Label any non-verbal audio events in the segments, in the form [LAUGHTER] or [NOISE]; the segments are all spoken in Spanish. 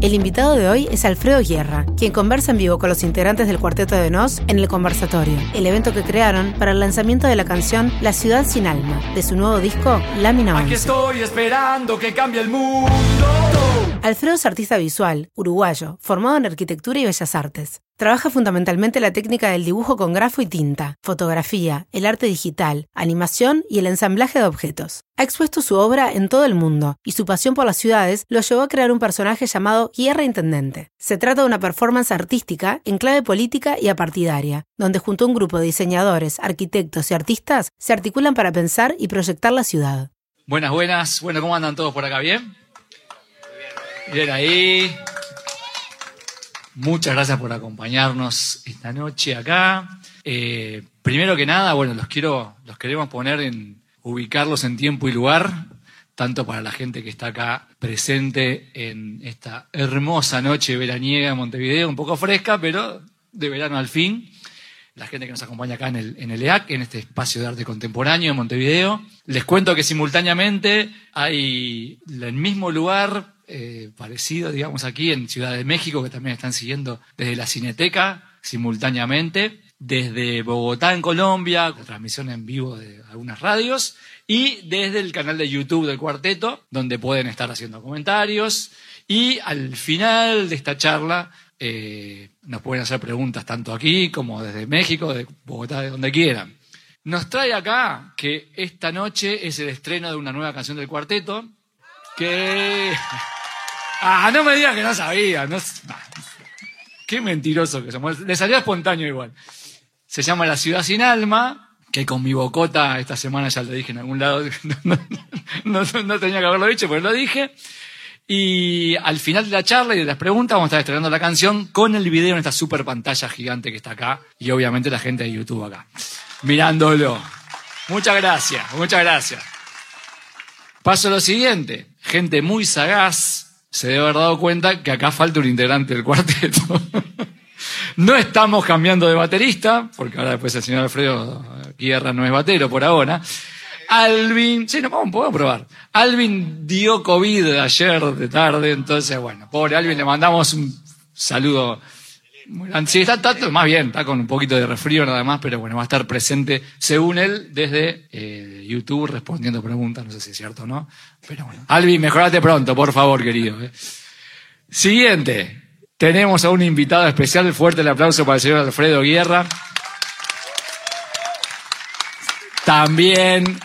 El invitado de hoy es Alfredo Guerra, quien conversa en vivo con los integrantes del Cuarteto de Nos en el Conversatorio, el evento que crearon para el lanzamiento de la canción La Ciudad Sin Alma, de su nuevo disco Lámina 11. Aquí estoy esperando que cambie el mundo. Alfredo es artista visual, uruguayo, formado en arquitectura y bellas artes. Trabaja fundamentalmente la técnica del dibujo con grafo y tinta, fotografía, el arte digital, animación y el ensamblaje de objetos. Ha expuesto su obra en todo el mundo y su pasión por las ciudades lo llevó a crear un personaje llamado Guerra Intendente. Se trata de una performance artística en clave política y apartidaria, donde junto a un grupo de diseñadores, arquitectos y artistas se articulan para pensar y proyectar la ciudad. Buenas, buenas. Bueno, ¿cómo andan todos por acá? ¿Bien? Bien ahí. Muchas gracias por acompañarnos esta noche acá. Eh, primero que nada, bueno, los quiero, los queremos poner en, ubicarlos en tiempo y lugar, tanto para la gente que está acá presente en esta hermosa noche veraniega en Montevideo, un poco fresca, pero de verano al fin. La gente que nos acompaña acá en el, en el EAC, en este espacio de arte contemporáneo en Montevideo. Les cuento que simultáneamente hay el mismo lugar eh, parecido, digamos, aquí en Ciudad de México, que también están siguiendo desde la Cineteca simultáneamente, desde Bogotá en Colombia, con transmisión en vivo de algunas radios, y desde el canal de YouTube del cuarteto, donde pueden estar haciendo comentarios. Y al final de esta charla eh, nos pueden hacer preguntas tanto aquí como desde México, de Bogotá, de donde quieran. Nos trae acá que esta noche es el estreno de una nueva canción del cuarteto, que... Ah, no me digas que no sabía. No... Qué mentiroso que somos. Le salió espontáneo igual. Se llama La Ciudad Sin Alma, que con mi bocota esta semana ya lo dije en algún lado. [LAUGHS] No, no, tenía que haberlo dicho, pero lo dije. Y al final de la charla y de las preguntas vamos a estar estrenando la canción con el video en esta super pantalla gigante que está acá. Y obviamente la gente de YouTube acá. Mirándolo. Muchas gracias, muchas gracias. Paso a lo siguiente. Gente muy sagaz, se debe haber dado cuenta que acá falta un integrante del cuarteto. [LAUGHS] no estamos cambiando de baterista, porque ahora después el señor Alfredo Guerra no es batero por ahora. Alvin, sí, no, vamos, podemos probar. Alvin dio COVID ayer de tarde, entonces, bueno, pobre Alvin, le mandamos un saludo Sí, está, más bien, está con un poquito de resfrío nada más, pero bueno, va a estar presente, según él, desde eh, YouTube respondiendo preguntas, no sé si es cierto o no, pero bueno. Alvin, mejorate pronto, por favor, querido. Eh. Siguiente, tenemos a un invitado especial, fuerte el aplauso para el señor Alfredo Guerra. También,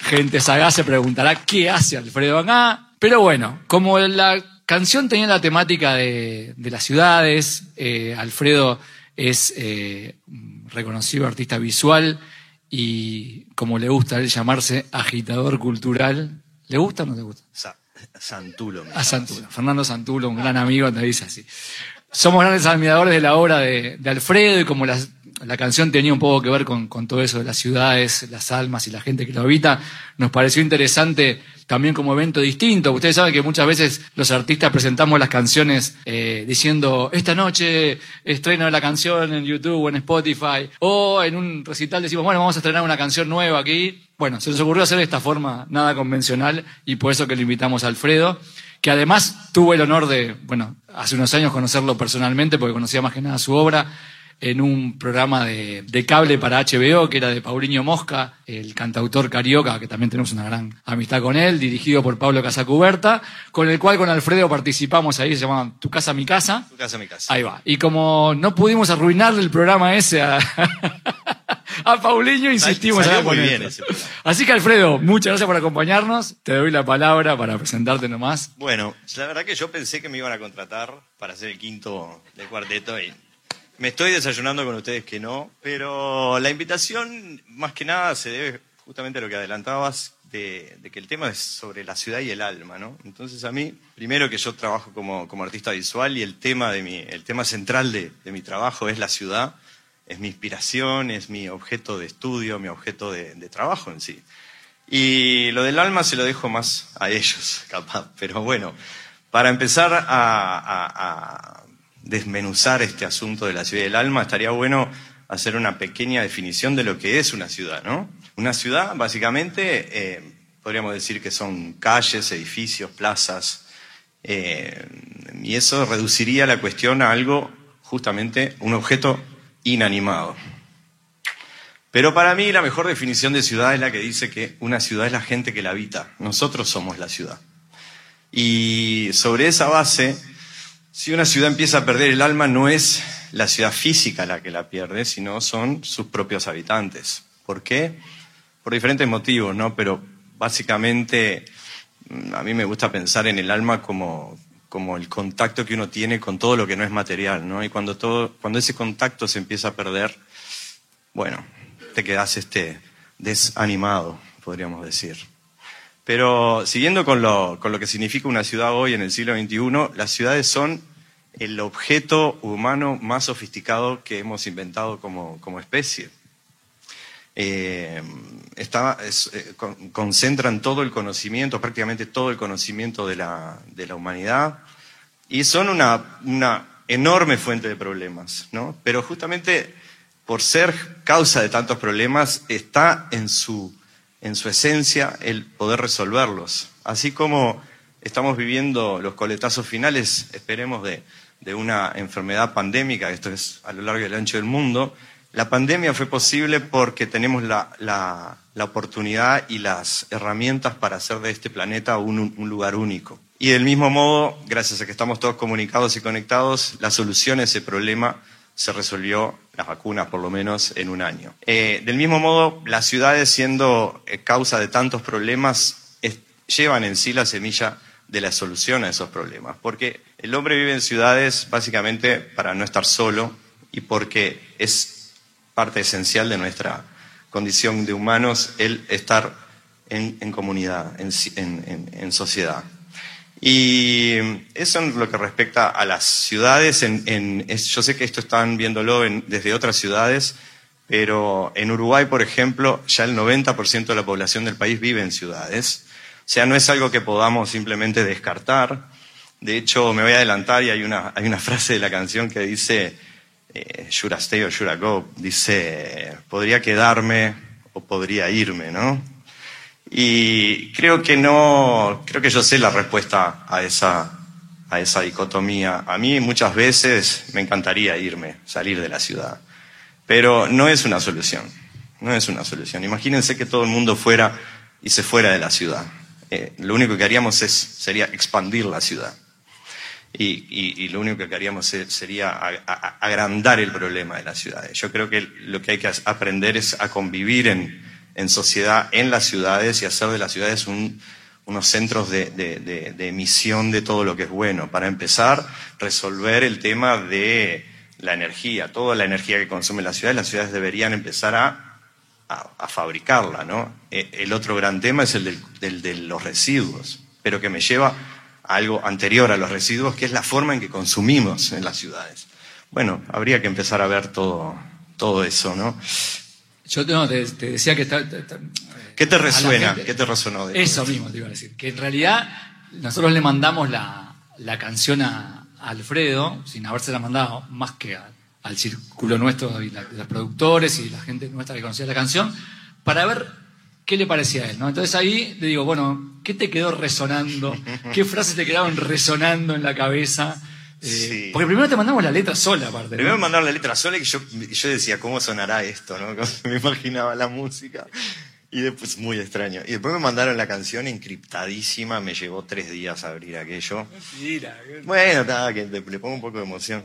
gente sagaz se preguntará qué hace Alfredo acá, pero bueno, como la canción tenía la temática de, las ciudades. Eh, Alfredo es eh, reconocido artista visual y, como le gusta a él llamarse, agitador cultural. ¿Le gusta o no le gusta? Santulo. A Santulo. Fernando Santulo, un gran amigo, te dice así. Somos grandes admiradores de la obra de, de Alfredo y como las la canción tenía un poco que ver con, todo eso de las ciudades, las almas y la gente que lo habita. Nos pareció interesante también como evento distinto. Ustedes saben que muchas veces los artistas presentamos las canciones eh, diciendo, esta noche estreno la canción en YouTube o en Spotify, o en un recital decimos, bueno, vamos a estrenar una canción nueva aquí. Bueno, se nos ocurrió hacer de esta forma nada convencional y por eso que le invitamos a Alfredo que además tuvo el honor de, bueno, hace unos años conocerlo personalmente porque conocía más que nada su obra en un programa de, cable para HBO que era de Paulinho Mosca, el cantautor carioca, que también tenemos una gran amistad con él, dirigido por Pablo Casacuberta, con el cual con Alfredo participamos ahí, se llama Tu casa, mi casa. Tu casa, mi casa. Ahí va. Y como no pudimos arruinarle el programa ese a, [LAUGHS] a Paulinho, insistimos en muy bien Así que Alfredo, muchas gracias por acompañarnos. Te doy la palabra para presentarte nomás. Bueno, la verdad que yo pensé que me iban a contratar para ser el quinto de cuarteto y me estoy desayunando con ustedes que no, pero la invitación más que nada se debe justamente a lo que adelantabas de, que el tema es sobre la ciudad y el alma, ¿no? Entonces a mí, primero que yo trabajo como, artista visual y el tema, de mi, el tema central de, mi trabajo es la ciudad, es mi inspiración, es mi objeto de estudio, mi objeto de, trabajo en sí. Y lo del alma se lo dejo más a ellos, [LAUGHS] capaz. Pero bueno, para empezar a desmenuzar este asunto de la ciudad del alma, estaría bueno hacer una pequeña definición de lo que es una ciudad, ¿no? Una ciudad, básicamente, eh, podríamos decir que son calles, edificios, plazas, eh, y eso reduciría la cuestión a algo, justamente, un objeto inanimado. Pero para mí la mejor definición de ciudad es la que dice que una ciudad es la gente que la habita. Nosotros somos la ciudad. Y sobre esa base, si una ciudad empieza a perder el alma, no es la ciudad física la que la pierde, sino son sus propios habitantes. ¿Por qué? Por diferentes motivos, ¿no? Pero básicamente mm, a mí me gusta pensar en el alma como, como el contacto que uno tiene con todo lo que no es material, ¿no? Y cuando, todo, cuando ese contacto se empieza a perder, bueno, te quedas este, desanimado, podríamos decir. Pero siguiendo con lo, con lo que significa una ciudad hoy en el siglo XXI, las ciudades son el objeto humano más sofisticado que hemos inventado como, como especie. Eh, eh, concentran todo el conocimiento, prácticamente todo el conocimiento de la, de la humanidad, y son una, una, enorme fuente de problemas, ¿no? Pero justamente por ser causa de tantos problemas, está en su, en su esencia el poder resolverlos. Así como estamos viviendo los coletazos finales, esperemos, de, una enfermedad pandémica, esto es a lo largo y al ancho del mundo, la pandemia fue posible porque tenemos la oportunidad y las herramientas para hacer de este planeta un, un, lugar único. Y del mismo modo, gracias a que estamos todos comunicados y conectados, la solución a ese problema se resolvió, las vacunas por lo menos, en un año. Eh, del mismo modo, las ciudades, siendo eh, causa de tantos problemas, llevan en sí la semilla de la solución a esos problemas. Porque el hombre vive en ciudades básicamente para no estar solo y porque es parte esencial de nuestra condición de humanos el estar en, comunidad, en, sociedad. Y eso en lo que respecta a las ciudades, en, yo sé que esto están viéndolo desde otras ciudades, pero en Uruguay, por ejemplo, ya el 90% de la población del país vive en ciudades. O sea, no es algo que podamos simplemente descartar. De hecho, me voy a adelantar y hay una, hay una frase de la canción que dice, eh, should I stay or should I go? Dice, podría quedarme o podría irme, ¿no? Y creo que no, creo que yo sé la respuesta a esa, a esa dicotomía. A mí muchas veces me encantaría irme, salir de la ciudad, pero no es una solución, no es una solución. Imagínense que todo el mundo fuera y se fuera de la ciudad. Eh, lo único que haríamos es, sería expandir la ciudad. Y, y, y, lo único que haríamos sería agrandar el problema de las ciudades. Yo creo que lo que hay que aprender es a convivir en, en sociedad en las ciudades y hacer de las ciudades un, unos centros de, emisión de todo lo que es bueno. Para empezar, resolver el tema de la energía, toda la energía que consumen las ciudades, las ciudades deberían empezar a, a, a fabricarla. ¿no? E, el otro gran tema es el de los residuos, pero que me lleva algo anterior a los residuos, que es la forma en que consumimos en las ciudades. Bueno, habría que empezar a ver todo, todo eso, ¿no? Yo no, te, te, decía que está... ¿Qué te resuena? ¿Qué te resonó? De eso mismo te iba a decir. Que en realidad nosotros le mandamos la, la canción a, a Alfredo, sin habérsela mandado, más que a, al círculo nuestro y la, de los productores y la gente nuestra que conocía la canción, para ver qué le parecía a él, ¿no? Entonces ahí le digo, bueno, ¿qué te quedó resonando? ¿Qué frases te quedaron resonando en la cabeza? Eh, sí. Porque primero te mandamos la letra sola, aparte. Primero me mandaron la letra sola y yo, yo decía, ¿cómo sonará esto? ¿no? [LAUGHS] Me imaginaba la música. Y después, muy extraño. Y después me mandaron la canción encriptadísima, me llevó tres días abrir aquello. Mentira. Bueno, nada, que le, le pongo un poco de emoción.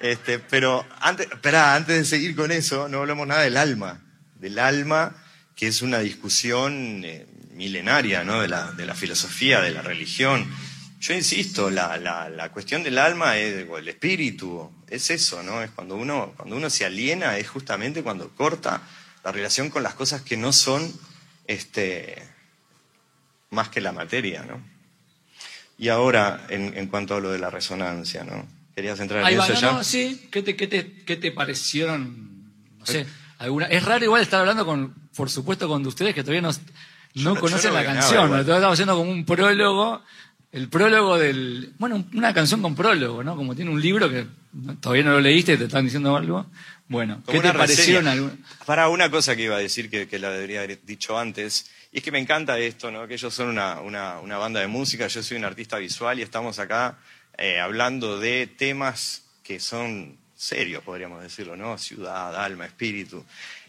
Este, pero antes, espera, antes de seguir con eso, no hablamos nada del alma. Del alma que es una discusión eh, milenaria ¿no? de, la, de la filosofía, de la religión. Yo insisto, la, la, la cuestión del alma es el espíritu, es eso, ¿no? Es cuando uno, cuando uno se aliena, es justamente cuando corta la relación con las cosas que no son este, más que la materia, ¿no? Y ahora, en, en cuanto a lo de la resonancia, ¿no? ¿Querías entrar en Ahí eso va, no, ya? No, sí, ¿Qué te, qué, te, ¿qué te parecieron? No sé. Alguna, es raro igual estar hablando con, por supuesto, con ustedes que todavía no, no conocen no la canción. nada, Todavía estamos haciendo como un prólogo, el prólogo del, bueno, una canción con prólogo, ¿no? Como tiene un libro que todavía no lo leíste, te están diciendo algo. Bueno, ¿qué te parecieron alguna? Para una cosa que iba a decir que, que la debería haber dicho antes, y es que me encanta esto, ¿no? Que ellos son una, una, una banda de música, yo soy un artista visual y estamos acá eh, hablando de temas que son serios, podríamos decirlo, ¿no? Ciudad, alma, espíritu.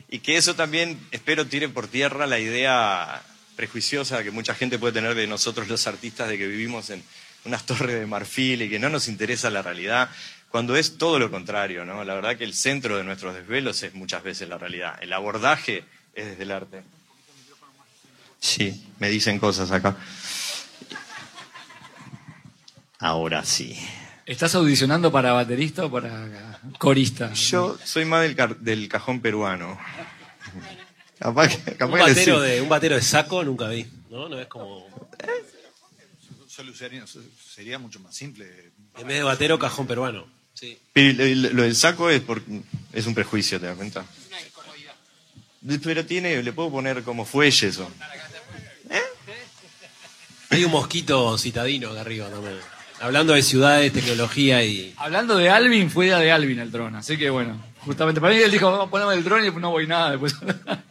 Y que eso también, espero, tire por tierra la idea prejuiciosa que mucha gente puede tener de nosotros los artistas de que vivimos en unas torres de marfil y que no nos interesa la realidad, cuando es todo lo contrario, ¿no? La verdad que el centro de nuestros desvelos es muchas veces la realidad. El abordaje es desde el arte. Sí, me dicen cosas acá. Ahora sí. ¿Estás audicionando para baterista o para corista? Yo soy más del, del cajón peruano. Capaz que, capaz un, batero de, un batero de saco nunca vi, ¿no? No es como... Sería mucho más simple. En vez de batero, cajón peruano. Sí. lo, del saco es, por, es un prejuicio, ¿te das cuenta? Pero tiene, le puedo poner como fuelle eso. ¿Eh? Hay un mosquito citadino de arriba también. Hablando de ciudades, tecnología y. Hablando de Alvin, fue idea de Alvin el dron. Así que bueno, justamente para mí él dijo, poneme el dron y no voy nada después. [LAUGHS]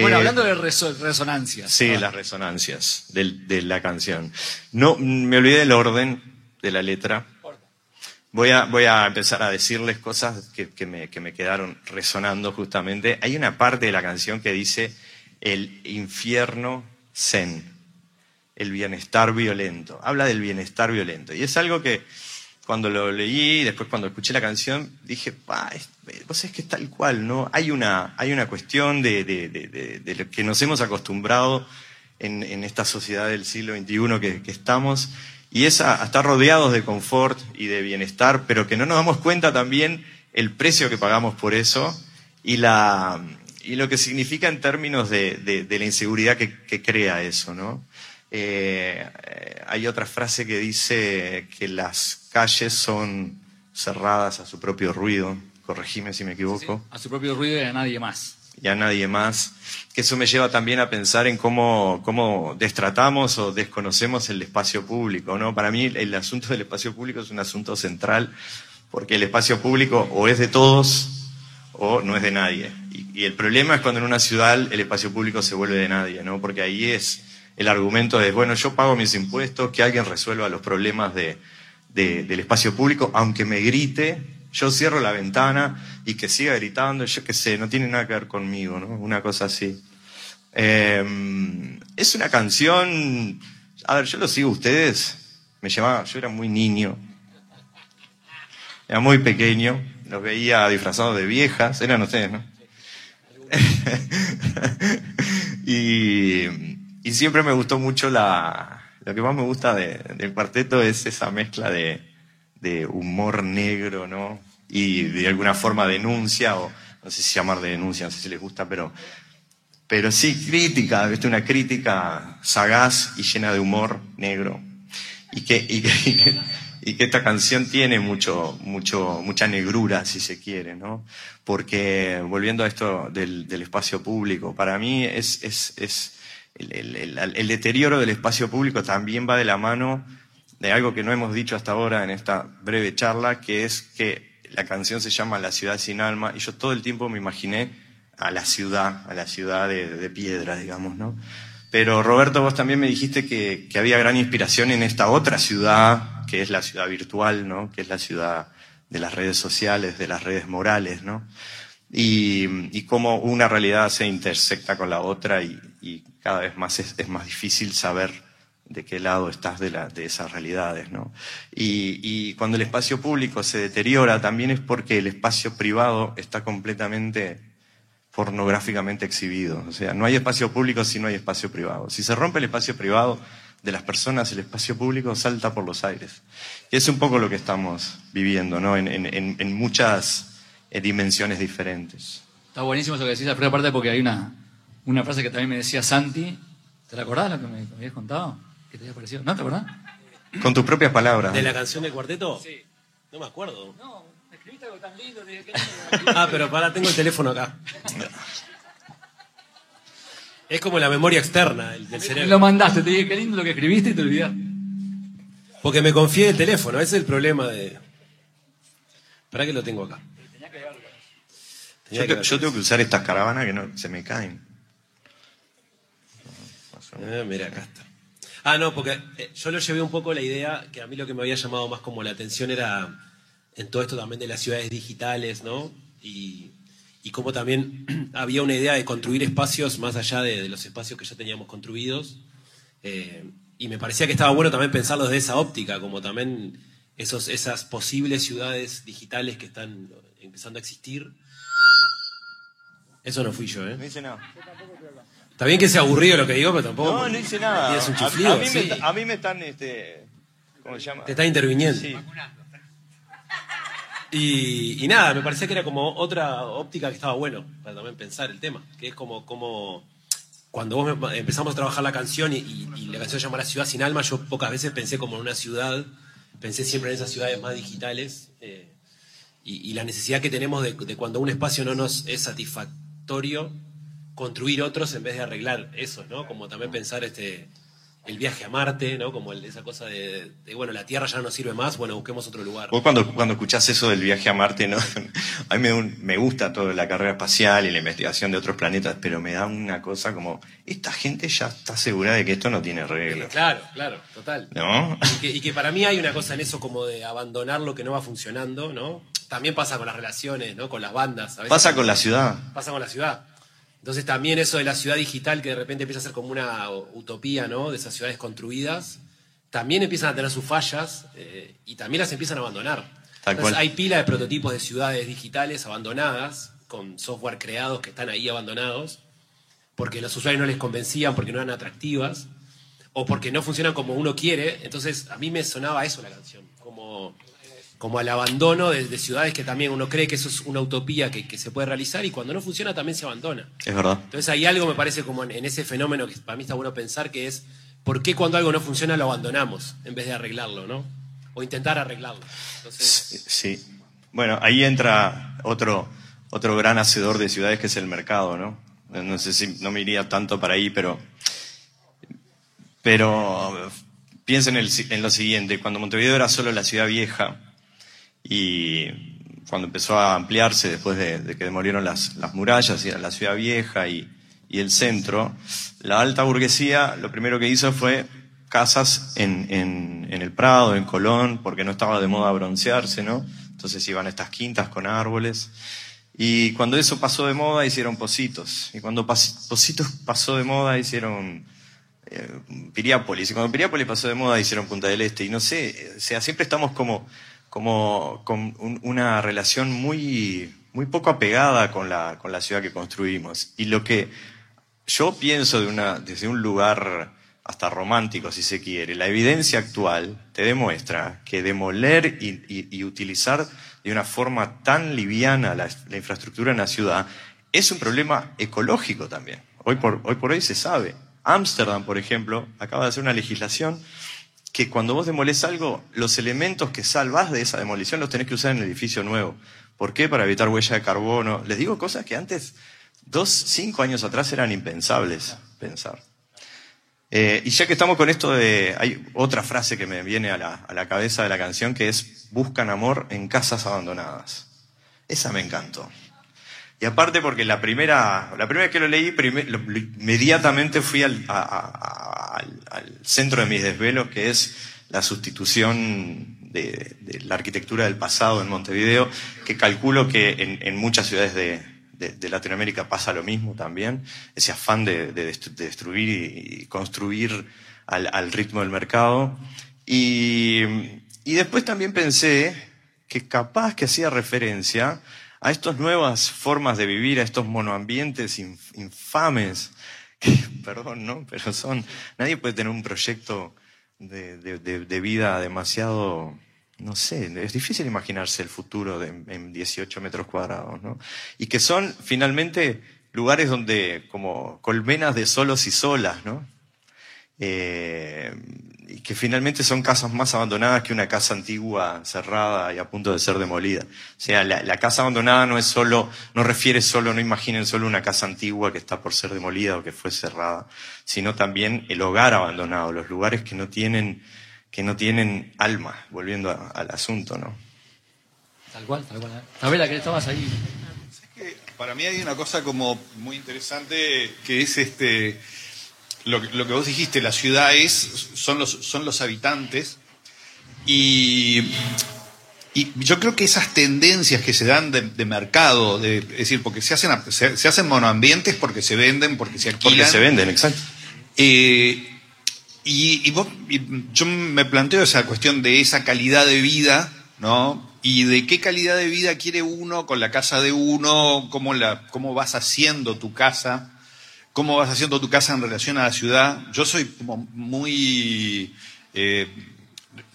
bueno, eh, hablando de resonancias. Sí, las resonancias de, la canción. No, me olvidé del orden de la letra. Voy a, voy a empezar a decirles cosas que, que, me, que me quedaron resonando justamente. Hay una parte de la canción que dice el infierno zen el bienestar violento. Habla del bienestar violento. Y es algo que cuando lo leí, después cuando escuché la canción, dije, vos es que es tal cual, ¿no? Hay una, hay una cuestión de, de, de, de lo que nos hemos acostumbrado en, en, esta sociedad del siglo XXI que, que estamos, y es a, estar rodeados de confort y de bienestar, pero que no nos damos cuenta también el precio que pagamos por eso y, la, y lo que significa en términos de, la inseguridad que, que crea eso, ¿no? Eh, hay otra frase que dice que las calles son cerradas a su propio ruido. Corregime si me equivoco. a su propio ruido y a nadie más. Y a nadie más. Que eso me lleva también a pensar en cómo, cómo destratamos o desconocemos el espacio público. ¿no? Para mí el asunto del espacio público es un asunto central porque el espacio público o es de todos o no es de nadie. Y, y el problema es cuando en una ciudad el espacio público se vuelve de nadie, ¿no? porque ahí es el argumento de, bueno, yo pago mis impuestos, que alguien resuelva los problemas de, del espacio público, aunque me grite, yo cierro la ventana y que siga gritando, yo qué sé, no tiene nada que ver conmigo, ¿no? Una cosa así. Em, es una canción, a ver, yo lo sigo ustedes, me llamaba, yo era muy niño, era muy pequeño, los veía disfrazados de viejas, eran ustedes, ¿no? [LAUGHS] y y siempre me gustó mucho la... Lo que más me gusta del cuarteto es esa mezcla de, de, humor negro, ¿no? Y de alguna forma denuncia, o no sé si llamar de denuncia, no sé si les gusta, pero, pero sí crítica, ¿viste? Una crítica sagaz y llena de humor negro. Y que, y que, y que, esta canción tiene mucho, mucho, mucha negrura, si se quiere, ¿no? Porque, volviendo a esto del, del espacio público, para mí es, es, es el, deterioro del espacio público también va de la mano de algo que no hemos dicho hasta ahora en esta breve charla, que es que la canción se llama La ciudad sin alma, y yo todo el tiempo me imaginé a la ciudad, a la ciudad de, piedra, digamos, ¿no? Pero Roberto, vos también me dijiste que, había gran inspiración en esta otra ciudad, que es la ciudad virtual, ¿no? Que es la ciudad de las redes sociales, de las redes morales, ¿no? Y, y cómo una realidad se intersecta con la otra y, y cada vez más es, más difícil saber de qué lado estás de, la, de esas realidades, ¿no? Y, cuando el espacio público se deteriora también es porque el espacio privado está completamente pornográficamente exhibido. O sea, no hay espacio público si no hay espacio privado. Si se rompe el espacio privado de las personas, el espacio público salta por los aires. Y es un poco lo que estamos viviendo, ¿no? En, en, en muchas dimensiones diferentes. Está buenísimo eso que decís, la primera parte, porque hay una, una frase que también me decía Santi. ¿Te la acordás lo que me, habías contado? ¿Qué te había parecido? ¿No te acordás? Con tus propias palabras. ¿De la canción del cuarteto? Sí. No me acuerdo. No, escribiste algo tan lindo. ah, pero para, tengo el teléfono acá. Es como la memoria externa del cerebro. Lo mandaste, te dije qué lindo lo que escribiste y te olvidaste. Porque me confié el teléfono, ese es el problema de. ¿Para qué lo tengo acá? Yo, yo, tengo que usar estas caravanas que no se me caen. Ah, mira, acá está. Ah, no, porque eh, yo lo llevé un poco la idea que a mí lo que me había llamado más como la atención era en todo esto también de las ciudades digitales, ¿no? Y, y cómo también [CLEARS THROAT] había una idea de construir espacios más allá de, de los espacios que ya teníamos construidos. Eh, y me parecía que estaba bueno también pensarlo desde esa óptica, como también esos, esas posibles ciudades digitales que están empezando a existir. Eso no fui yo, ¿eh? No hice nada. Está bien que sea aburrido lo que digo, pero tampoco. No, no hice nada. Tienes un A- chiflido, a, mí sí. me, a mí me están, este, ¿cómo se llama? Te está interviniendo. Sí. Y, y nada, me parecía que era como otra óptica que estaba bueno para también pensar el tema, que es como, como cuando vos me- empezamos a trabajar la canción y, y- y la canción se llama La ciudad sin alma, yo pocas veces pensé como en una ciudad, pensé siempre en esas ciudades más digitales eh, y, y la necesidad que tenemos de, de cuando un espacio no nos es satisfactorio, construir otros en vez de arreglar eso, ¿no? Como también pensar este el viaje a Marte, ¿no? Como el- esa cosa de, de, bueno, la Tierra ya no sirve más, bueno, busquemos otro lugar. Vos cuando, cuando escuchás eso del viaje a Marte, ¿no? [LAUGHS] A mí me, un- me gusta toda la carrera espacial y la investigación de otros planetas, pero me da una cosa como, esta gente ya está segura de que esto no tiene reglas. Claro, claro, total. ¿No? Y que, y que para mí hay una cosa en eso como de abandonar lo que no va funcionando, ¿no? También pasa con las relaciones, ¿no? Con las bandas. a veces Pasa con la ciudad. Pasa con la ciudad. Entonces también eso de la ciudad digital que de repente empieza a ser como una utopía, ¿no? De esas ciudades construidas, también empiezan a tener sus fallas eh, y también las empiezan a abandonar. Tal Entonces cual. hay pila de prototipos de ciudades digitales abandonadas, con software creados que están ahí abandonados, porque los usuarios no les convencían, porque no eran atractivas, o porque no funcionan como uno quiere. Entonces a mí me sonaba eso la canción, como, como al abandono de, de ciudades que también uno cree que eso es una utopía que, que se puede realizar y cuando no funciona también se abandona. Es verdad. Entonces hay algo, me parece, como en, en ese fenómeno que para mí está bueno pensar, que es por qué cuando algo no funciona lo abandonamos en vez de arreglarlo, ¿no? O intentar arreglarlo. Entonces, Sí. Bueno, ahí entra otro, otro gran hacedor de ciudades que es el mercado, ¿no? No sé si no me iría tanto para ahí, pero. Pero piensen en, el si- en lo siguiente: cuando Montevideo era solo la ciudad vieja y cuando empezó a ampliarse después de, que demolieron las, las murallas y la ciudad vieja y, el centro, la alta burguesía lo primero que hizo fue casas en, el Prado, en Colón, porque no estaba de moda broncearse, ¿no? Entonces iban estas quintas con árboles. Y cuando eso pasó de moda, hicieron Positos. Y cuando pas- Positos pasó de moda, hicieron eh, Piriápolis. Y cuando Piriápolis pasó de moda, hicieron Punta del Este. Y no sé, o sea, siempre estamos como, como con un- una relación muy, muy poco apegada con la, con la ciudad que construimos. Y lo que yo pienso de una, desde un lugar hasta romántico, si se quiere, la evidencia actual te demuestra que demoler y, utilizar de una forma tan liviana la, la infraestructura en la ciudad es un problema ecológico también. Hoy por, hoy por hoy se sabe. Ámsterdam, por ejemplo, acaba de hacer una legislación que cuando vos demolés algo, los elementos que salvás de esa demolición los tenés que usar en el edificio nuevo. ¿Por qué? Para evitar huella de carbono. Les digo cosas que antes, dos, cinco años atrás, eran impensables pensar. Eh, y ya que estamos con esto de... Hay otra frase que me viene a la, a la cabeza de la canción que es, buscan amor en casas abandonadas. Esa me encantó. Y aparte porque la primera, la primera que lo leí, inmediatamente fui al, a- al- centro de mis desvelos, que es la sustitución de, la arquitectura del pasado en Montevideo, que calculo que en, muchas ciudades de, de- Latinoamérica pasa lo mismo también, ese afán de, de destru- de destruir y, construir al, al ritmo del mercado. Y, y después también pensé que capaz que hacía referencia a estas nuevas formas de vivir, a estos monoambientes inf- infames, [LAUGHS] perdón, ¿no? Pero son, nadie puede tener un proyecto de, de- de- vida demasiado, no sé, es difícil imaginarse el futuro en 18 metros cuadrados, ¿no? Y que son finalmente lugares donde, como colmenas de solos y solas, ¿no? Eh, y que finalmente son casas más abandonadas que una casa antigua cerrada y a punto de ser demolida. O sea, la, la casa abandonada no es solo, no refiere solo, no imaginen solo una casa antigua que está por ser demolida o que fue cerrada, sino también el hogar abandonado, los lugares que no tienen, que no tienen alma, volviendo a- al asunto, ¿no? Tal cual, tal cual. Tabela, que estabas ahí. que para mí hay una cosa como muy interesante que es este lo, que- lo que vos dijiste, las ciudades son los, son los habitantes y, y yo creo que esas tendencias que se dan de, de mercado, de, es decir, porque se hacen, se, se hacen monoambientes porque se venden, porque se alquilan. Porque se venden, exacto. Eh, y, y vos- y yo me planteo esa cuestión de esa calidad de vida, ¿no? Y de qué calidad de vida quiere uno con la casa de uno, cómo, la, cómo vas haciendo tu casa, cómo vas haciendo tu casa en relación a la ciudad. Yo soy como muy, eh,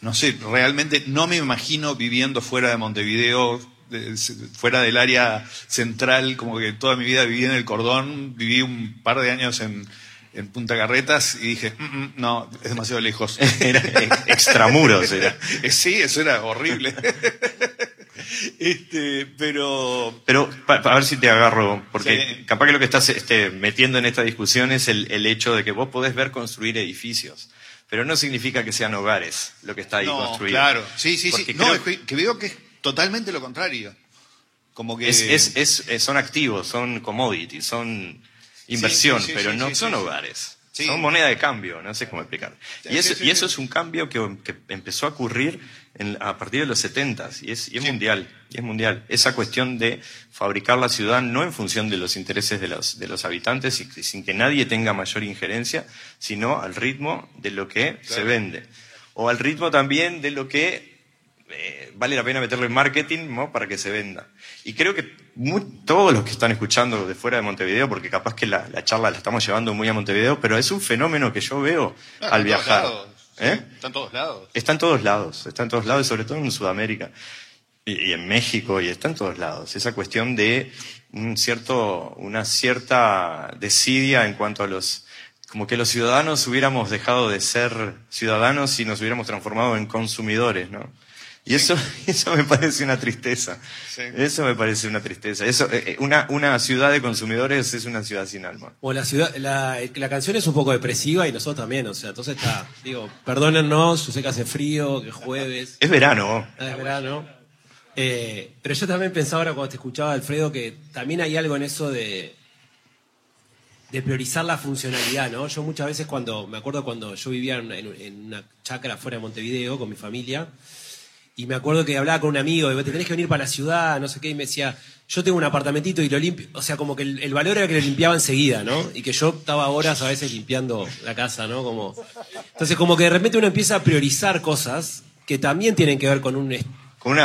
no sé, realmente no me imagino viviendo fuera de Montevideo, de- fuera del área central, como que toda mi vida viví en el cordón, viví un par de años en, en Punta Carretas y dije, "Mm, mm, no, es demasiado lejos. [LAUGHS] Era ex- extramuros, era. [LAUGHS] Sí, eso era horrible. [LAUGHS] [LAUGHS] este, pero Pero pa- pa- a ver si te agarro, porque Sí. capaz que lo que estás este, metiendo en esta discusión es el, el hecho de que vos podés ver construir edificios, pero no significa que sean hogares lo que está ahí no, construido. claro, sí, sí, sí. No, que, que veo que es totalmente lo contrario. Como que es, es- son activos, son commodities, son inversión, sí, sí, pero no son hogares. Son moneda de cambio, no sé cómo explicar. Y y eso es un cambio que, que empezó a ocurrir en- a partir de los 70 y es, y es Sí. mundial. Y es mundial. Esa cuestión de fabricar la ciudad no en función de los intereses de los, de los habitantes y, sin que nadie tenga mayor injerencia, sino al ritmo de lo que se vende. O al ritmo también de lo que eh, vale la pena meterle marketing ¿no? para que se venda. Y creo que todos los que están escuchando de fuera de Montevideo, porque capaz que la, la charla la estamos llevando muy a Montevideo, pero es un fenómeno que yo veo Ah, al viajar. ¿Eh? Están todos lados. Está en todos lados, está en todos lados, sobre todo en Sudamérica y, y en México, y está en todos lados. Esa cuestión de un cierto, una cierta desidia en cuanto a los, como que los ciudadanos hubiéramos dejado de ser ciudadanos y nos hubiéramos transformado en consumidores, ¿no? Y eso, [LAUGHS] eso me parece una tristeza. Sí. Eso me parece una tristeza. Eso, eh, eh, una, una ciudad de consumidores es una ciudad sin alma. O la ciudad, la, la canción es un poco depresiva y nosotros también, o sea, entonces está, digo, perdónennos, yo sé que hace frío, que es jueves, Es verano. ah, es verano. Eh, pero yo también pensaba ahora cuando te escuchaba, Alfredo, que también hay algo en eso de, de priorizar la funcionalidad, ¿no? Yo muchas veces cuando, me acuerdo cuando yo vivía en, en- en una chacra fuera de Montevideo con mi familia, y me acuerdo que hablaba con un amigo, y te tenés que venir para la ciudad, no sé qué, y me decía, yo tengo un apartamentito y lo limpio, o sea, como que el, el valor era que lo limpiaba enseguida, ¿no? Y que yo estaba horas a veces limpiando la casa, ¿no? Como... Entonces, como que de repente uno empieza a priorizar cosas que también tienen que ver con un...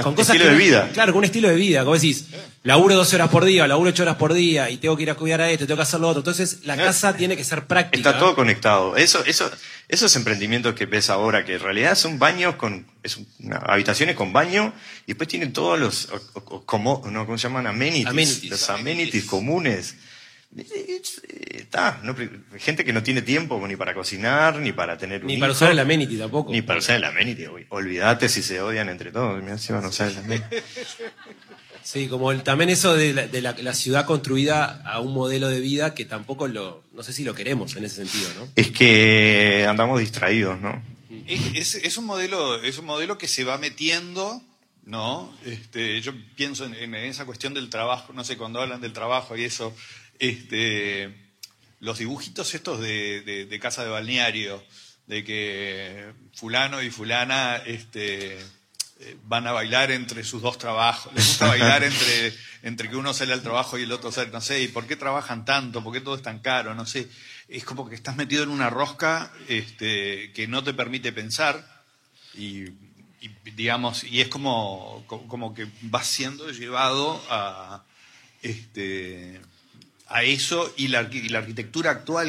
Con un cosas estilo que de vida. Claro, con un estilo de vida, como decís, laburo 12 horas por día, laburo 8 horas por día, y tengo que ir a cuidar a esto, tengo que hacer lo otro. Entonces, la casa tiene que ser práctica. Está todo conectado. Eso, eso, esos emprendimientos que ves ahora, que en realidad son baños con, es una- habitaciones con baño, y después tienen todos los, o- o- o- como, no, ¿cómo se llaman? Amenities. Amenities. Los amenities comunes. Es- eh, Está, no, gente que no tiene tiempo ni para cocinar, ni para tener un Ni para hijo, usar el amenity tampoco. Ni para usar el amenity. Olvídate si se odian entre todos. Mirá si van a usar el amenity. Sí, como el- también eso de, la, de la- la ciudad construida a un modelo de vida que tampoco lo, no sé si lo queremos en ese sentido, ¿no? Es que andamos distraídos, ¿no? Es, es- es un modelo, es un modelo que se va metiendo, ¿no? Este, yo pienso en, en esa cuestión del trabajo, no sé, cuando hablan del trabajo y eso, este, los dibujitos estos de, de- de casa de balneario, de que fulano y fulana este, eh, van a bailar entre sus dos trabajos, les gusta bailar entre, [LAUGHS] entre que uno sale al trabajo y el otro sale, no sé, ¿y por qué trabajan tanto? ¿Por qué todo es tan caro? No sé, es como que estás metido en una rosca este, que no te permite pensar y, y, digamos, y es como, co- como que vas siendo llevado a, este, a eso y la, arqui- y la arquitectura actual,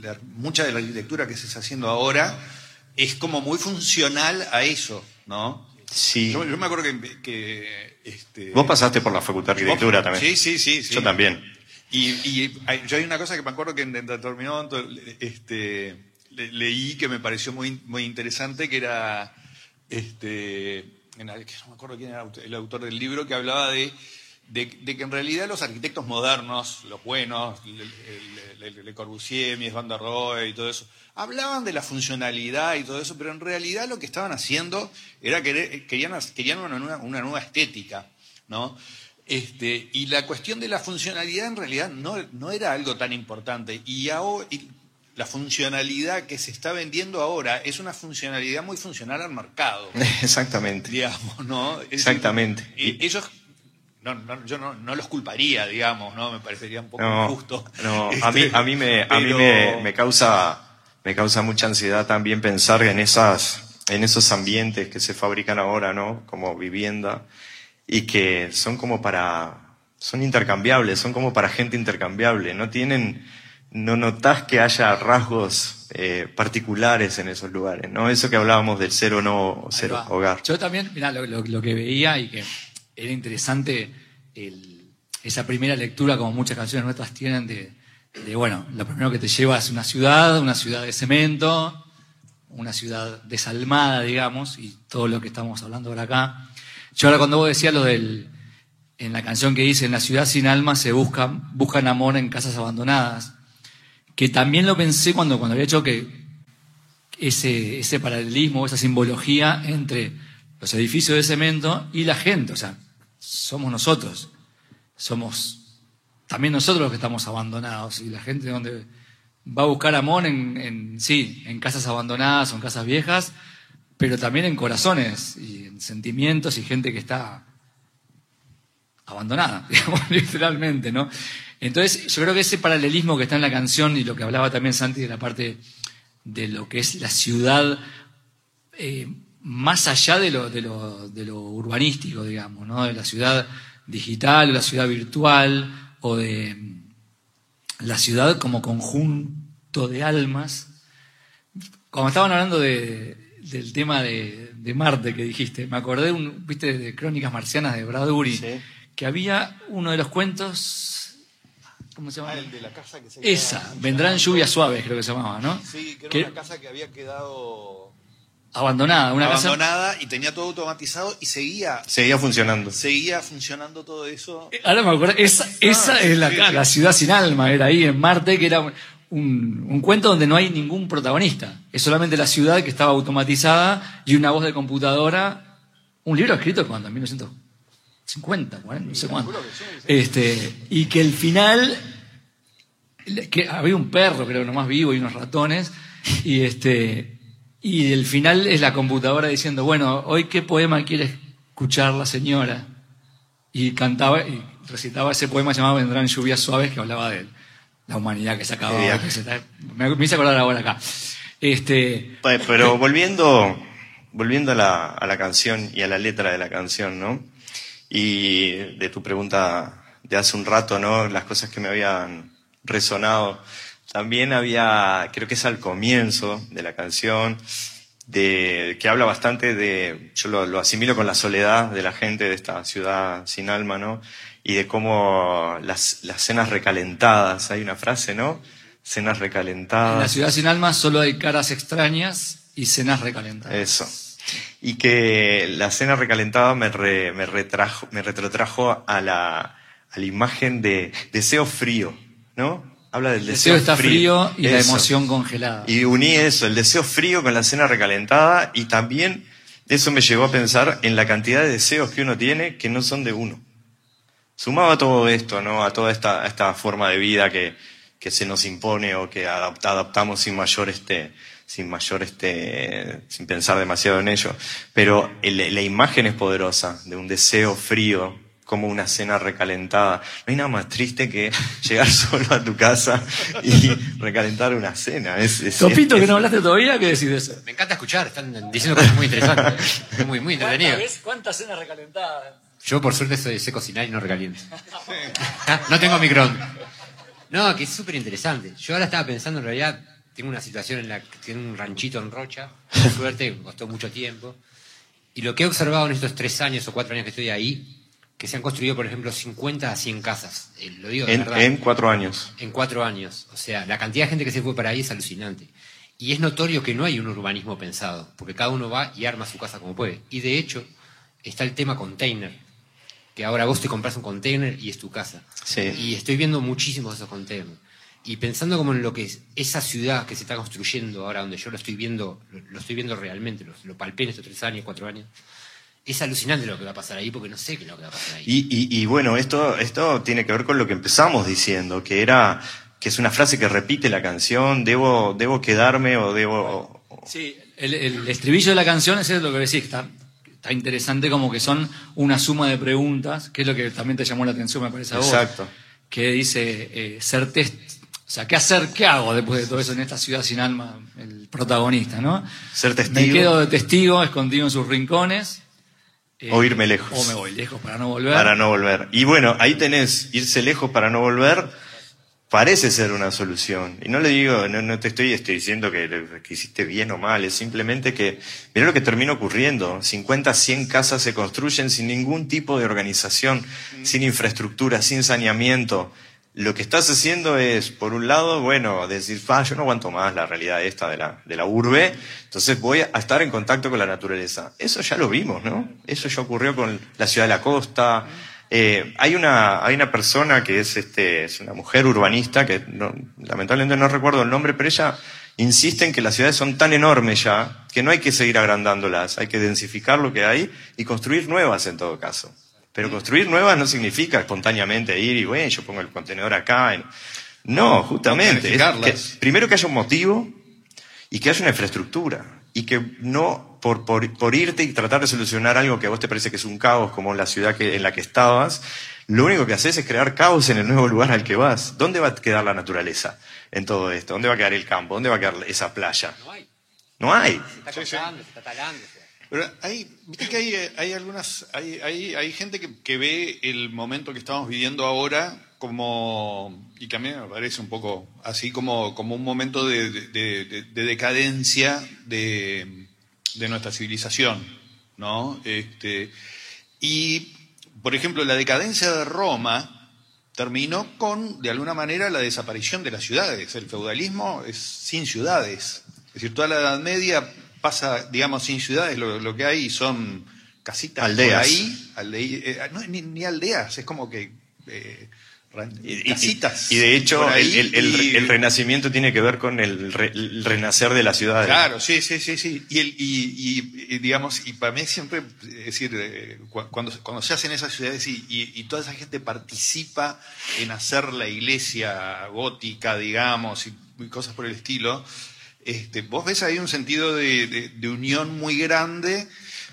la- mucha de la arquitectura que se está haciendo ahora es como muy funcional a eso, ¿no? Sí. Yo, yo me acuerdo que... que, este, Vos pasaste por la Facultad de Arquitectura vos- también. Sí, sí, sí. sí. Yo también. Y, y hay- yo hay una cosa que me acuerdo que en determinado este, le- leí que me pareció muy, muy interesante, que era, este, en no me acuerdo quién era el autor del libro, que hablaba de, de, de que en realidad los arquitectos modernos, los buenos, Le, Le- Le- Le Corbusier, Mies van der Rohe y todo eso, hablaban de la funcionalidad y todo eso, pero en realidad lo que estaban haciendo era que querían, querían una, nueva- una nueva estética, ¿no? Este, y la cuestión de la funcionalidad en realidad no, no era algo tan importante. Y, ahora- y la funcionalidad que se está vendiendo ahora es una funcionalidad muy funcional al mercado. [LAUGHS] Exactamente. Digamos, ¿no? Es- Exactamente. Y ellos, no, no, yo no, no los culparía, digamos, ¿no? Me parecería un poco No, injusto. no, a mí, Este, a mí, me, a mí me, me causa, me causa mucha ansiedad también pensar en esas, en esos ambientes que se fabrican ahora, ¿no? Como vivienda y que son como para, son intercambiables, son como para gente intercambiable, no tienen, no notas que haya rasgos eh, particulares en esos lugares, ¿no? Eso que hablábamos del cero no, cero hogar. Yo también, mirá, lo, lo- lo que veía y que era interesante esa primera lectura, como muchas canciones nuestras tienen, de, bueno, lo primero que te lleva es una ciudad, una ciudad de cemento, una ciudad desalmada, digamos, y todo lo que estamos hablando ahora acá. Yo ahora cuando vos decías lo del, en la canción que dice, en la ciudad sin alma se buscan, buscan amor en casas abandonadas, que también lo pensé cuando, cuando había hecho que ese, ese paralelismo, esa simbología entre los edificios de cemento y la gente. O sea, somos nosotros. Somos también nosotros los que estamos abandonados. Y la gente donde va a buscar amor en, en sí, en casas abandonadas o en casas viejas, pero también en corazones y en sentimientos y gente que está abandonada, [LAUGHS] digamos, literalmente, ¿no? Entonces, yo creo que ese paralelismo que está en la canción y lo que hablaba también Santi de la parte de lo que es la ciudad, eh, más allá de lo, de, lo, de lo urbanístico, digamos, ¿no? De la ciudad digital o la ciudad virtual o de mm, la ciudad como conjunto de almas. Cuando estaban hablando de- del tema de, de Marte que dijiste, me acordé, un, viste, de Crónicas Marcianas de Bradbury, Sí. que había uno de los cuentos, ¿cómo se llama? Ah, el de la casa que se Esa, vendrán lluvias suaves, creo que se llamaba, ¿no? Sí, que era Que- una casa que había quedado abandonada, una casa. abandonada y tenía todo automatizado y seguía, Seguía funcionando. seguía funcionando todo eso. Ahora me acuerdo, esa, esa es la, sí, la sí. ciudad sin alma, era ahí en Marte, que era un, un- un cuento donde no hay ningún protagonista. Es solamente la ciudad que estaba automatizada y una voz de computadora. Un libro escrito cuando, en 1950, 40, no sé cuándo. Este, y que el final, que había un perro, creo, nomás vivo y unos ratones, y este, y el final es la computadora diciendo, bueno, hoy qué poema quiere escuchar la señora y cantaba y recitaba ese poema llamado Vendrán lluvias suaves que hablaba de la humanidad que se acababa. Que se está- me, me hice acordar ahora acá. Este, Pe- Pero volviendo, volviendo a la, a la canción y a la letra de la canción, ¿no? Y de tu pregunta de hace un rato, ¿no? Las cosas que me habían resonado. También había, creo que es al comienzo de la canción, de, que habla bastante de, yo lo, lo asimilo con la soledad de la gente de esta ciudad sin alma, ¿no? Y de cómo las, las cenas recalentadas, hay una frase, ¿no? Cenas recalentadas. en la ciudad sin alma solo hay caras extrañas y cenas recalentadas. Eso. Y que la cena recalentada me, re- me, retrajo, me retrotrajo a la, a la imagen de deseo frío, ¿no? Habla del El deseo, deseo está frío y la emoción congelada. Y uní eso, el deseo frío con la cena recalentada y también eso me llevó a pensar en la cantidad de deseos que uno tiene que no son de uno. Sumado a todo esto, ¿no? A toda esta, a esta forma de vida que, que se nos impone o que adapta- adaptamos sin mayor este, sin mayor este, sin pensar demasiado en ello. Pero el- la imagen es poderosa de un deseo frío, como una cena recalentada. No hay nada más triste que [LAUGHS] llegar [LAUGHS] solo a tu casa y recalentar una cena. Es, es- Topito, es- que no hablaste todavía, ¿qué decís de eso? Me encanta escuchar, están diciendo cosas muy interesantes. muy, muy entretenido. ¿Cuántas cenas recalentadas? Yo por suerte soy, sé cocinar y no recaliento. [LAUGHS] No tengo microondas. No, que es súper interesante. Yo ahora estaba pensando, en realidad, tengo una situación en la que tengo un ranchito en Rocha, por suerte, costó mucho tiempo. Y lo que he observado en estos tres años o cuatro años que estoy ahí, que se han construido, por ejemplo, 50 a 100 casas. Eh, lo digo de en, verdad. en cuatro años. En cuatro años. O sea, la cantidad de gente que se fue para ahí es alucinante. Y es notorio que no hay un urbanismo pensado, porque cada uno va y arma su casa como puede. Y de hecho, está el tema container, que ahora vos te compras un container y es tu casa. Sí. Y estoy viendo muchísimos de esos containers. Y pensando como en lo que es esa ciudad que se está construyendo ahora, donde yo lo estoy viendo, lo, lo estoy viendo realmente, lo, lo palpé en estos tres años, cuatro años, es alucinante lo que va a pasar ahí, porque no sé qué es lo que va a pasar ahí. Y, y- y bueno, esto, esto tiene que ver con lo que empezamos diciendo, que era que es una frase que repite la canción, debo, debo quedarme o debo... Sí, el, el estribillo de la canción es lo que decís, está, está interesante como que son una suma de preguntas, que es lo que también te llamó la atención, me parece a vos. Exacto. Que dice, eh, ser test, o sea, ¿qué hacer, qué hago después de todo eso en esta ciudad sin alma? El protagonista, ¿no? Ser Me testigo quedo de testigo, escondido en sus rincones. Eh, o irme lejos. O me voy lejos para no volver. Para no volver. Y bueno, ahí tenés, irse lejos para no volver, parece ser una solución. Y no le digo, no, no te estoy diciendo que, que hiciste bien o mal, es simplemente que, mira lo que termina ocurriendo. 50, 100 casas se construyen sin ningún tipo de organización, sin infraestructura, sin saneamiento. Lo que estás haciendo es, por un lado, bueno, decir, ah, yo no aguanto más la realidad esta de la, de la urbe, entonces voy a estar en contacto con la naturaleza. Eso ya lo vimos, ¿no? Eso ya ocurrió con la ciudad de la costa. Eh, hay una, hay una persona que es, este, es una mujer urbanista, que no- lamentablemente no recuerdo el nombre, pero ella insiste en que las ciudades son tan enormes ya, que no hay que seguir agrandándolas, hay que densificar lo que hay y construir nuevas en todo caso. Pero construir nuevas no significa espontáneamente ir y, bueno, yo pongo el contenedor acá. en- No, justamente. es que- primero que haya un motivo y que haya una infraestructura. Y que no por, por, por irte y tratar de solucionar algo que a vos te parece que es un caos, como la ciudad que, en la que estabas, lo único que haces es crear caos en el nuevo lugar al que vas. ¿Dónde va a quedar la naturaleza en todo esto? ¿Dónde va a quedar el campo? ¿Dónde va a quedar esa playa? No hay. No hay. Se está cortando, se está talando. Pero hay, viste que hay, eh, hay algunas, hay, hay, hay gente que, que ve el momento que estamos viviendo ahora como, y que a mí me parece un poco así como, como un momento de, de- de- de decadencia de, de nuestra civilización, ¿no? Este, y, por ejemplo, la decadencia de Roma terminó con, de alguna manera, la desaparición de las ciudades. El feudalismo es sin ciudades. Es decir, toda la Edad Media pasa, digamos, sin ciudades. Lo, lo que hay son casitas Aldeas. por ahí. aldei- eh, no, ni, ni aldeas, es como que... eh, Y, casitas. y de hecho, el, ahí el- el- y- el renacimiento tiene que ver con el, re- el renacer de la ciudad. Claro, sí, sí, sí, sí. Y, el, y, y- y, digamos, y para mí siempre, es decir, eh, cu- cuando, cuando se hacen esas ciudades y, y- y toda esa gente participa en hacer la iglesia gótica, digamos, y cosas por el estilo, este, vos ves ahí un sentido de, de- de unión muy grande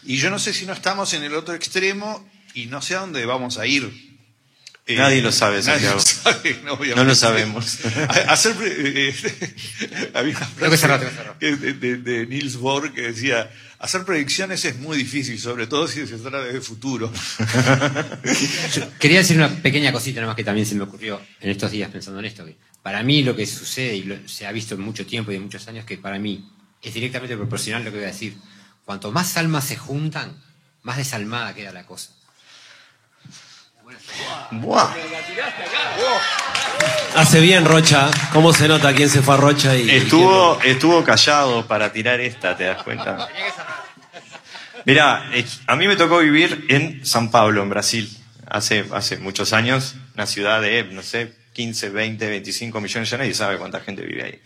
y yo no sé si no estamos en el otro extremo y no sé a dónde vamos a ir. Eh, Nadie lo sabe, nadie Santiago. lo sabe, no, lo sabemos. [LAUGHS] A- Hacer, eh, [LAUGHS] había una frase cerrar, de, de- de Niels Bohr que decía, hacer predicciones es muy difícil, sobre todo si se trata de futuro. [LAUGHS] Quería decir una pequeña cosita nomás que también se me ocurrió en estos días pensando en esto. Que para mí lo que sucede y lo- se ha visto en mucho tiempo y en muchos años que para mí es directamente proporcional a lo que voy a decir. Cuanto más almas se juntan, más desalmada queda la cosa. Buah. Hace bien Rocha. ¿Cómo se nota quién se fue a Rocha y Estuvo, estuvo callado para tirar esta, ¿te das cuenta? Mirá, eh, a mí me tocó vivir en San Pablo, en Brasil, hace, hace muchos años, una ciudad de, no sé, 15, 20, 25 millones, ya nadie sabe cuánta gente vive ahí.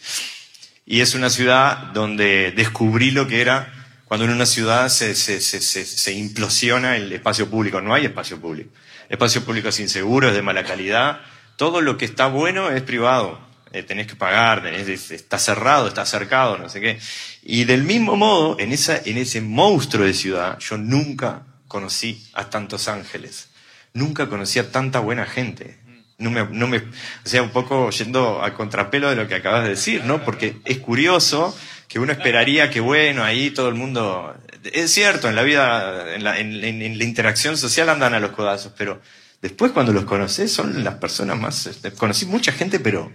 Y es una ciudad donde descubrí lo que era cuando en una ciudad se, se, se, se, implosiona el espacio público. No hay espacio público. El espacio público es inseguro, es de mala calidad. Todo lo que está bueno es privado. Eh, tenés que pagar, tenés- es- está cerrado, está cercado, no sé qué. Y del mismo modo, en, esa, en ese monstruo de ciudad, yo nunca conocí a tantos ángeles. Nunca conocí a tanta buena gente. No me, no me, o sea, un poco yendo a contrapelo de lo que acabas de decir, ¿no? Porque es curioso que uno esperaría que, bueno, ahí todo el mundo... Es cierto, en la vida, en la, en- la interacción social andan a los codazos, pero después cuando los conoces son las personas más... este, Conocí mucha gente, pero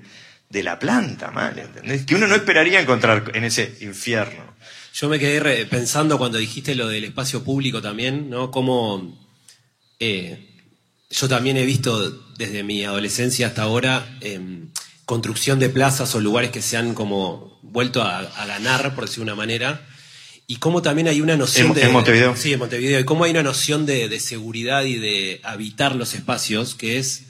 de la planta, mal, ¿entendés? Que uno no esperaría encontrar en ese infierno. Yo me quedé pensando cuando dijiste lo del espacio público también, ¿no? Cómo eh, yo también he visto desde mi adolescencia hasta ahora em, construcción de plazas o lugares que se han como vuelto a, a ganar, por decir una manera, y cómo también hay una noción En- de... en Montevideo. Sí, en Montevideo, y cómo hay una noción de, de seguridad y de habitar los espacios, que es...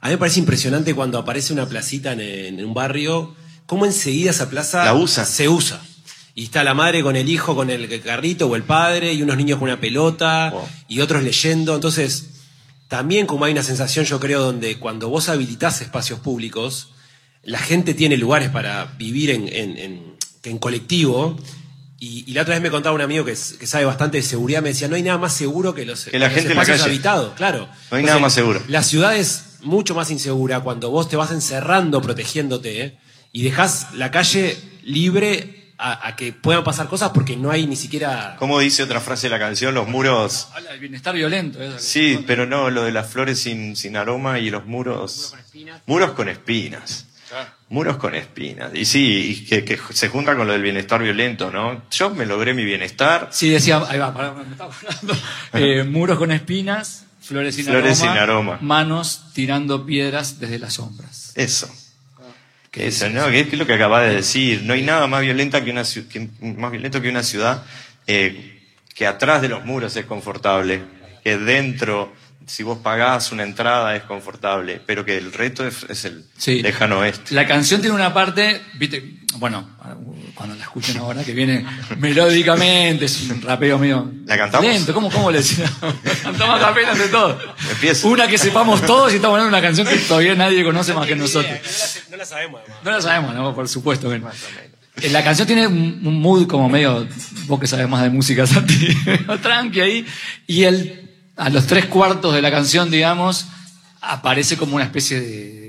A mí me parece impresionante cuando aparece una placita en, en un barrio, cómo enseguida esa plaza La usa. se usa. Y está la madre con el hijo, con el carrito o el padre, y unos niños con una pelota, Wow. y otros leyendo. Entonces, también como hay una sensación, yo creo, donde cuando vos habilitás espacios públicos, la gente tiene lugares para vivir en, en- en- en colectivo. Y, y la otra vez me contaba un amigo que, sabe bastante de seguridad, me decía, no hay nada más seguro que los, Que la los gente en la espacios habitados, claro. No hay nada más seguro. La ciudad es mucho más insegura cuando vos te vas encerrando, protegiéndote, ¿eh? y dejás la calle libre a, a que puedan pasar cosas porque no hay ni siquiera... ¿Cómo dice otra frase de la canción? Los muros. Habla del bienestar violento. eso. Sí, pero no, lo de las flores sin, sin aroma y los muros. Muros con espinas. Muros con espinas. Y sí, y que, que se junta con lo del bienestar violento, ¿no? Yo me logré mi bienestar. Sí, decía, ahí va, pará, me estaba. Eh, muros con espinas, flores sin Flores aroma, sin aroma. manos tirando piedras desde las sombras. Eso. Que eso, ¿no? Que es lo que acaba de decir. No hay nada más violenta que una que- más violento que una ciudad eh, que atrás de los muros es confortable, que dentro, si vos pagás una entrada es confortable, pero que el reto es, es el Sí. lejano oeste. La canción tiene una parte, viste, bueno, cuando la escuchen ahora, que viene melódicamente, es un rapeo medio ¿La cantamos? lento, ¿cómo, cómo le decíamos? [LAUGHS] cantamos a capela entre todos. Empieza. Una que sepamos todos y estamos hablando de una canción que todavía nadie conoce más que nosotros. No la sabemos, además. No la sabemos, ¿no? Por supuesto que no. Eh, La canción tiene un mood como medio, vos que sabes más de música, [LAUGHS] Santi, tranqui ahí. Y él, a los tres cuartos de la canción, digamos, aparece como una especie de,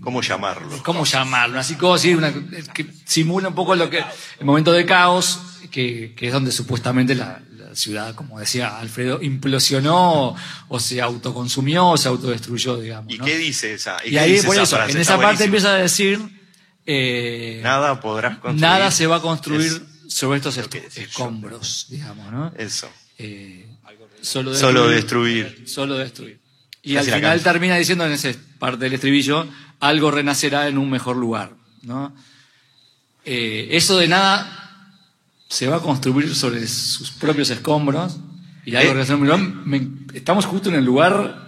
¿Cómo llamarlo? ¿cómo llamarlo? Una psicosis, una, que simula un poco lo que, el momento de caos, que, que es donde supuestamente la, la ciudad, como decía Alfredo, implosionó o se autoconsumió o se autodestruyó, digamos. ¿Y qué dice esa? Y qué ahí, por eso, en esa parte buenísimo. empieza a decir, eh, Nada podrás construir. nada se va a construir Es- sobre estos escombros, digamos, ¿no? Eso. Eh, solo Solo destruir. Solo destruir. Y Casi al final termina diciendo en esa parte del estribillo, algo renacerá en un mejor lugar, ¿no? Eh, eso de nada se va a construir sobre sus propios escombros y algo Eh. renacerá en un lugar. Me- estamos justo en el lugar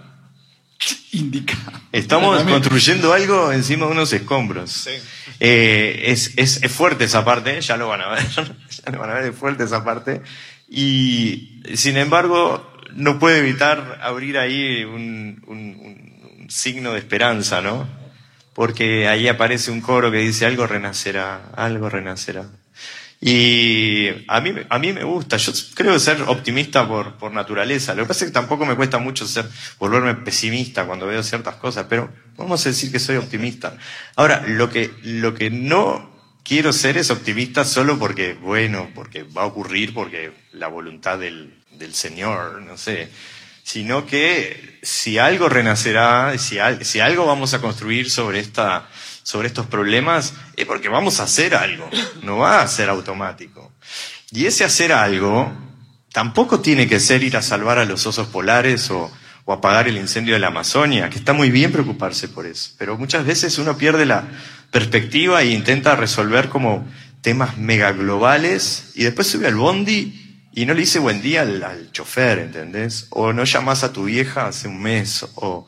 indicado. Estamos construyendo algo encima de unos escombros. Eh, es, es, es fuerte esa parte, ya lo van a ver, [LAUGHS] ya lo van a ver, es fuerte esa parte. Y sin embargo, no puede evitar abrir ahí un, un- un- signo de esperanza, ¿no? Porque ahí aparece un coro que dice algo renacerá, algo renacerá. Y a mí, a mí me gusta, yo creo ser optimista por, por naturaleza. Lo que pasa es que tampoco me cuesta mucho ser, volverme pesimista cuando veo ciertas cosas, pero vamos a decir que soy optimista. Ahora, lo que, lo que no quiero ser es optimista solo porque, bueno, porque va a ocurrir, porque la voluntad del, del Señor, no sé, sino que si algo renacerá, si, al- si algo vamos a construir sobre esta, sobre estos problemas, es porque vamos a hacer algo, no va a ser automático. Y ese hacer algo tampoco tiene que ser ir a salvar a los osos polares o, o apagar el incendio de la Amazonia, que está muy bien preocuparse por eso, pero muchas veces uno pierde la perspectiva e intenta resolver como temas megaglobales y después sube al bondi y no le dice buen día al, al chofer, ¿entendés? O no llamas a tu vieja hace un mes, o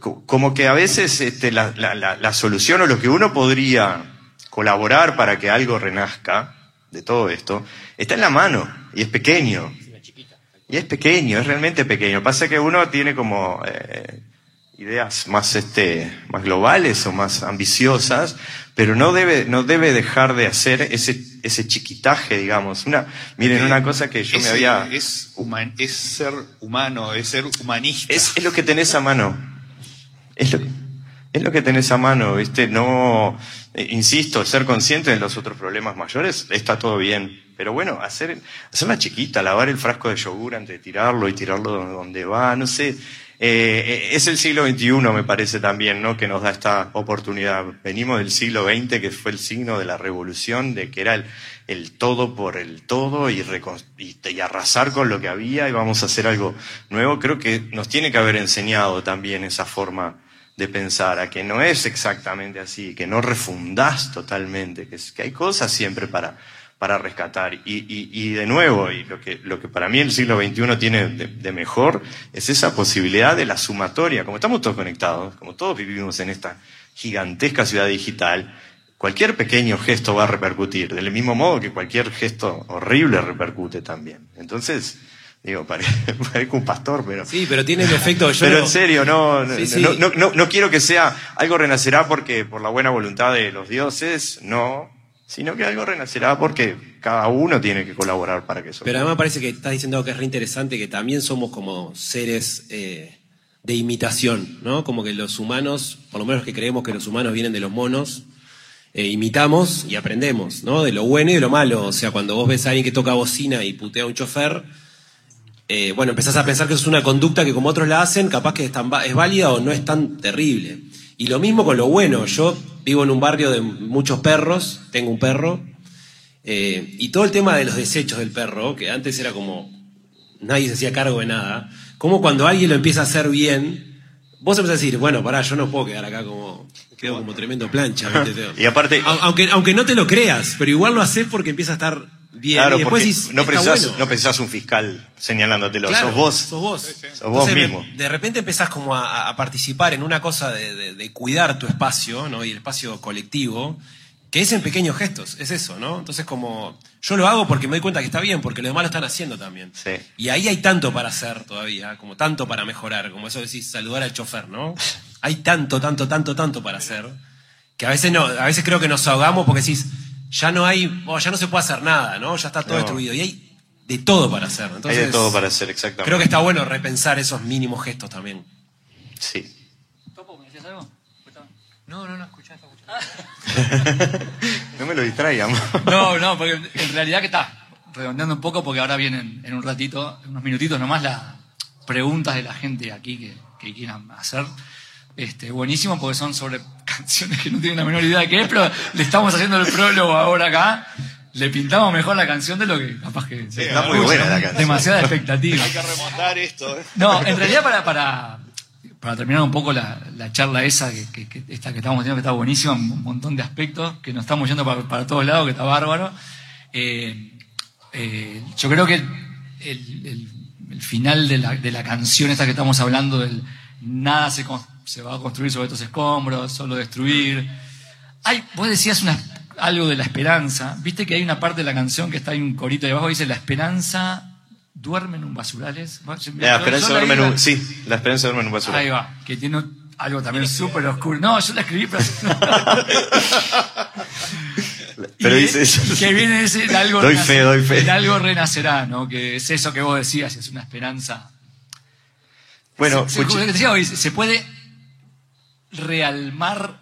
co- como que a veces este, la, la- la- la solución o lo que uno podría colaborar para que algo renazca de todo esto, está en la mano y es pequeño. Y es pequeño, es realmente pequeño. Pasa que uno tiene como eh, ideas más, este, más globales o más ambiciosas, pero no debe, no debe dejar de hacer ese, ese chiquitaje, digamos. Una, miren, una cosa que yo es, me había... Es, human- es ser humano, es ser humanista. Es, es lo que tenés a mano. Es lo, es lo que tenés a mano, ¿viste? No, eh, insisto, ser consciente de los otros problemas mayores está todo bien. Pero bueno, hacer, hacerla chiquita, lavar el frasco de yogur antes de tirarlo y tirarlo donde va, no sé. Eh, eh, es el siglo XXI, me parece también, ¿no? Que nos da esta oportunidad. Venimos del siglo XX, que fue el signo de la revolución, de que era el, todo por el todo y arrasar con lo que había y vamos a hacer algo nuevo. Creo que nos tiene que haber enseñado también esa forma de pensar, a que no es exactamente así, que no refundás totalmente, que, es- que hay cosas siempre para, para rescatar. Y, y, y de nuevo, y lo que, lo que para mí el siglo XXI tiene de, de mejor, es esa posibilidad de la sumatoria. Como estamos todos conectados, como todos vivimos en esta gigantesca ciudad digital, cualquier pequeño gesto va a repercutir, del mismo modo que cualquier gesto horrible repercute también. Entonces, Digo, pare- [LAUGHS] parezco un pastor, pero... Sí, pero tiene el efecto. Yo Pero no- en serio, no, no, Sí, sí. no, no- no- no quiero que sea algo renacerá porque por la buena voluntad de los dioses, no, sino que algo renacerá porque cada uno tiene que colaborar para que eso. Pero además parece que estás diciendo algo que es re interesante, que también somos como seres eh, de imitación, ¿no? Como que los humanos, por lo menos que creemos que los humanos vienen de los monos, eh, imitamos y aprendemos, ¿no? De lo bueno y de lo malo. O sea, cuando vos ves a alguien que toca bocina y putea a un chofer, eh, bueno, empezás a pensar que eso es una conducta que como otros la hacen, capaz que es, tan es válida o no es tan terrible. Y lo mismo con lo bueno. Yo vivo en un barrio de muchos perros, tengo un perro, eh, y todo el tema de los desechos del perro, que antes era como nadie se hacía cargo de nada, como cuando alguien lo empieza a hacer bien, vos empezás a decir, bueno, pará, yo no puedo quedar acá como, quedo como tremendo plancha. [LAUGHS] Y aparte- Au- aunque, aunque no te lo creas, pero igual lo haces porque empieza a estar bien. Claro, y después porque decís, no precisás un fiscal señalándotelo, Claro, sos vos. Sos vos. Sos vos mismo. De, de repente empezás como a, a participar en una cosa de, de- de cuidar tu espacio, ¿no? Y el espacio colectivo, que es en pequeños gestos, es eso, ¿no? Entonces como, yo lo hago porque me doy cuenta que está bien, porque los demás lo están haciendo también. Sí. Y ahí hay tanto para hacer todavía, como tanto para mejorar, como eso decís, saludar al chofer, ¿no? Hay tanto, tanto, tanto, tanto para hacer, que a veces no, a veces creo que nos ahogamos porque decís, ya no hay, oh, ya no se puede hacer nada, ¿no? Ya está todo No. destruido. Y hay de todo para hacer. Entonces, Hay de todo para hacer, exactamente. Creo que está bueno repensar esos mínimos gestos también. Sí. Topo, ¿me decías algo? No, no, no, escuchá, está escuchando. [LAUGHS] No me lo distraigan. No, no, porque en realidad que está redondeando un poco porque ahora vienen en un ratito, en unos minutitos nomás, las preguntas de la gente aquí que, que quieran hacer. Este, buenísimo porque son sobre canciones que no tienen la menor idea de qué es, pero le estamos haciendo el prólogo ahora acá. Le pintamos mejor la canción de lo que capaz que está muy buena la canción. Demasiada expectativa. Hay que remontar esto. ¿eh? No, en realidad para, para, para terminar un poco la, la charla esa, que, que- que esta que estamos teniendo, que está buenísima, un montón de aspectos, que nos estamos yendo para, para todos lados, que está bárbaro. Eh, eh, yo creo que el, el- el final de la, de la canción esta que estamos hablando, del nada se, con- se va a construir sobre estos escombros, solo destruir. Ay, vos decías una- algo de la esperanza. Viste que hay una parte de la canción que está ahí un corito de abajo, dice la esperanza duerme en un basurales. La esperanza duerme en un, sí, la esperanza duerme en un basura. Ahí va, que tiene algo también súper oscuro. No, yo la escribí, pero. [LAUGHS] Pero Y- dice eso. y que viene ese algo Doy fe, doy fe. de algo renacerá, ¿no? Que es eso que vos decías, es una esperanza. Bueno, se, se puede realmar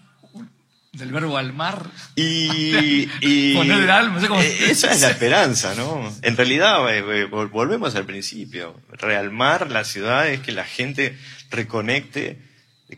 del verbo almar. Y, [LAUGHS] y Poner el alma, no sé cómo- eh, [LAUGHS] esa es la esperanza, ¿no? En realidad, eh, eh, vol- volvemos al principio. Realmar la ciudad es que la gente reconecte,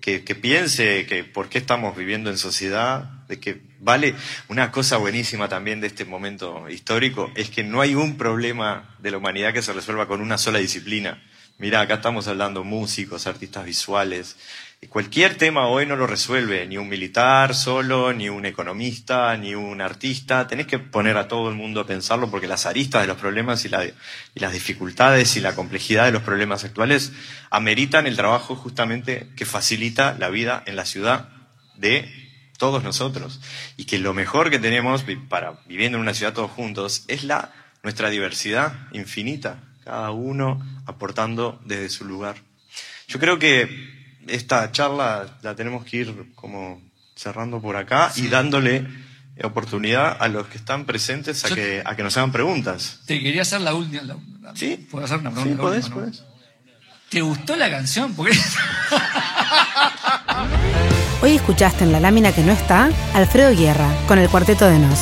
que, que piense que por qué estamos viviendo en sociedad, de que vale. Una cosa buenísima también de este momento histórico es que no hay un problema de la humanidad que se resuelva con una sola disciplina. Mira, acá estamos hablando músicos, artistas visuales. Y cualquier tema hoy no lo resuelve ni un militar solo, ni un economista, ni un artista. Tenés que poner a todo el mundo a pensarlo porque las aristas de los problemas y, y las dificultades y la complejidad de los problemas actuales ameritan el trabajo justamente que facilita la vida en la ciudad de todos nosotros. Y que lo mejor que tenemos para viviendo en una ciudad todos juntos es la nuestra diversidad infinita, cada uno aportando desde su lugar. Yo creo que esta charla la tenemos que ir como cerrando por acá y dándole oportunidad a los que están presentes a Yo- que, a que nos hagan preguntas. Te quería hacer la última. la- la- ¿Sí? ¿Puedo hacer una Sí, pregunta? podés, última, no? ¿Te gustó la canción? Porque Hoy escuchaste en la lámina que no está Alfredo Guerra con el Cuarteto de Nos.